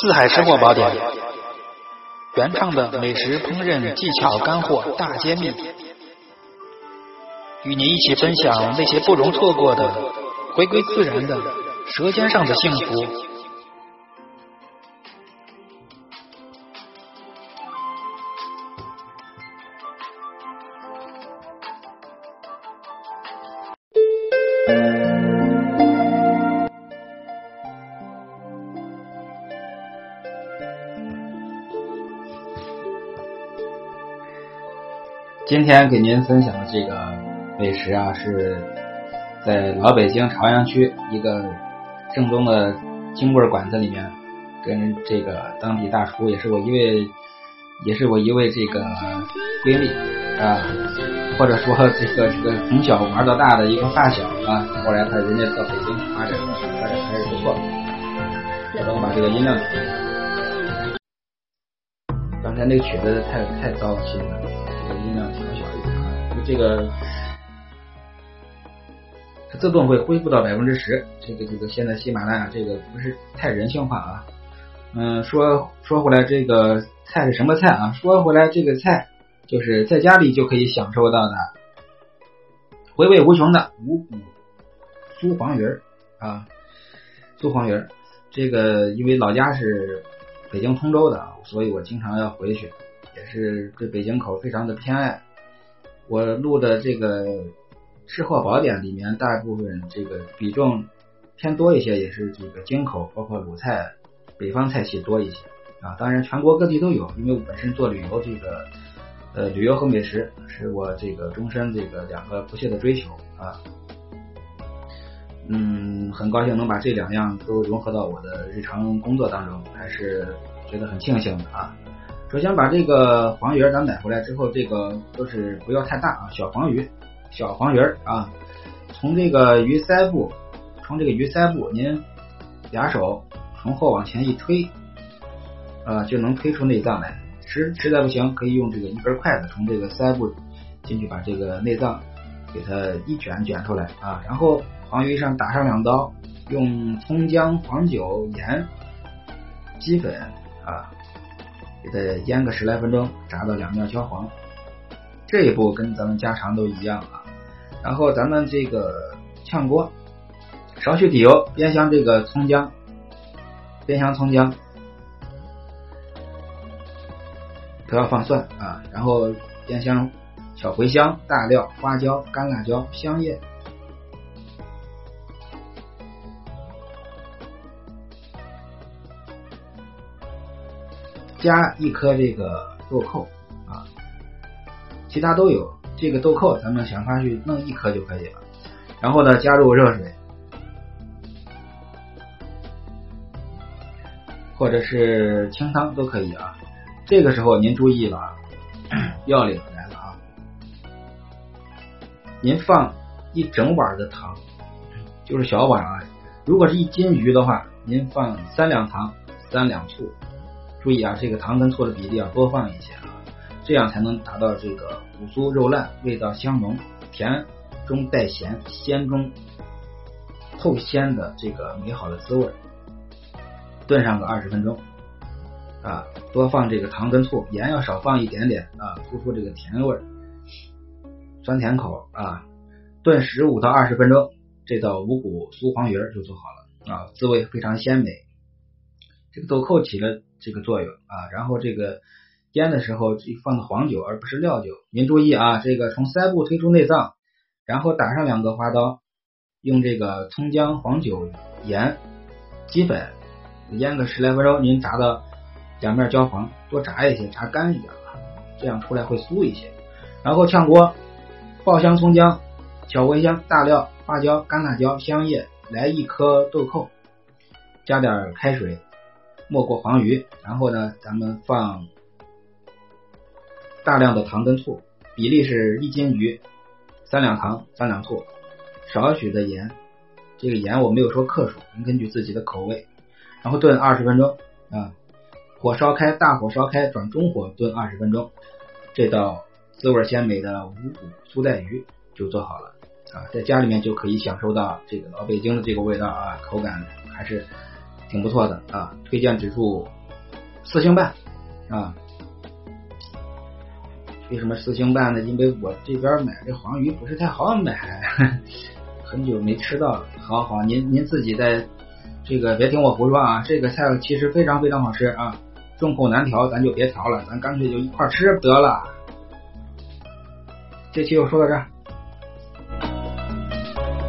四海吃货宝典，原创的美食烹饪技巧干货大揭秘，与你一起分享那些不容错过的回归自然的舌尖上的幸福。今天给您分享的这个美食啊，是在老北京朝阳区一个正宗的京味馆子里面，跟这个当地大厨，也是我一位，也是我一位这个闺蜜啊，或者说这个这个从小玩到大的一个发小啊，后来他人家到北京发展，发展还是不错。等我把这个音量，刚才那个曲子太太糟心了。这个它自动会恢复到百分之十。这个这个现在喜马拉雅这个不是太人性化啊。嗯，说说回来，这个菜是什么菜啊？说回来，这个菜就是在家里就可以享受到的，回味无穷的五谷酥黄鱼儿啊，酥黄鱼儿。这个因为老家是北京通州的，所以我经常要回去。也是对北京口非常的偏爱。我录的这个吃货宝典里面，大部分这个比重偏多一些，也是这个京口，包括鲁菜、北方菜系多一些啊。当然，全国各地都有，因为我本身做旅游，这个呃旅游和美食是我这个终身这个两个不懈的追求啊。嗯，很高兴能把这两样都融合到我的日常工作当中，还是觉得很庆幸的啊。首先把这个黄鱼咱买回来之后，这个都是不要太大啊，小黄鱼，小黄鱼啊，从这个鱼鳃部，从这个鱼鳃部，您俩手从后往前一推，啊，就能推出内脏来。实实在不行，可以用这个一根筷子从这个鳃部进去，把这个内脏给它一卷卷出来啊。然后黄鱼上打上两刀，用葱姜黄酒盐鸡粉啊。给它腌个十来分钟，炸到两面焦黄。这一步跟咱们家常都一样啊。然后咱们这个炝锅，少许底油，煸香这个葱姜，煸香葱姜，不要放蒜啊。然后煸香小茴香、大料、花椒、干辣椒、香叶。加一颗这个豆蔻啊，其他都有。这个豆蔻咱们想法去弄一颗就可以了。然后呢，加入热水，或者是清汤都可以啊。这个时候您注意了，要领来了啊！您放一整碗的糖，就是小碗啊。如果是一斤鱼的话，您放三两糖，三两醋。注意啊，这个糖跟醋的比例要多放一些啊，这样才能达到这个骨酥肉烂，味道香浓，甜中带咸，鲜中透鲜的这个美好的滋味。炖上个二十分钟啊，多放这个糖跟醋，盐要少放一点点啊，突出这个甜味，酸甜口啊。炖十五到二十分钟，这道五谷酥黄鱼就做好了啊，滋味非常鲜美。这个豆蔻起了。这个作用啊，然后这个腌的时候放的黄酒而不是料酒，您注意啊，这个从腮部推出内脏，然后打上两个花刀，用这个葱姜黄酒盐鸡粉腌个十来分钟，您炸到两面焦黄，多炸一些，炸干一点啊，这样出来会酥一些。然后炝锅爆香葱姜、小茴香、大料、花椒、干辣椒、香叶，来一颗豆蔻，加点开水。没过黄鱼，然后呢，咱们放大量的糖跟醋，比例是一斤鱼三两糖三两醋，少许的盐，这个盐我没有说克数，您根据自己的口味，然后炖二十分钟啊，火烧开，大火烧开转中火炖二十分钟，这道滋味鲜美的五谷粗带鱼就做好了。啊，在家里面就可以享受到这个老北京的这个味道啊，口感还是。挺不错的啊，推荐指数四星半啊。为什么四星半呢？因为我这边买这黄鱼不是太好买，很久没吃到了。好好，您您自己在这个别听我胡说啊，这个菜其实非常非常好吃啊，众口难调，咱就别调了，咱干脆就一块吃得了。这期就说到这。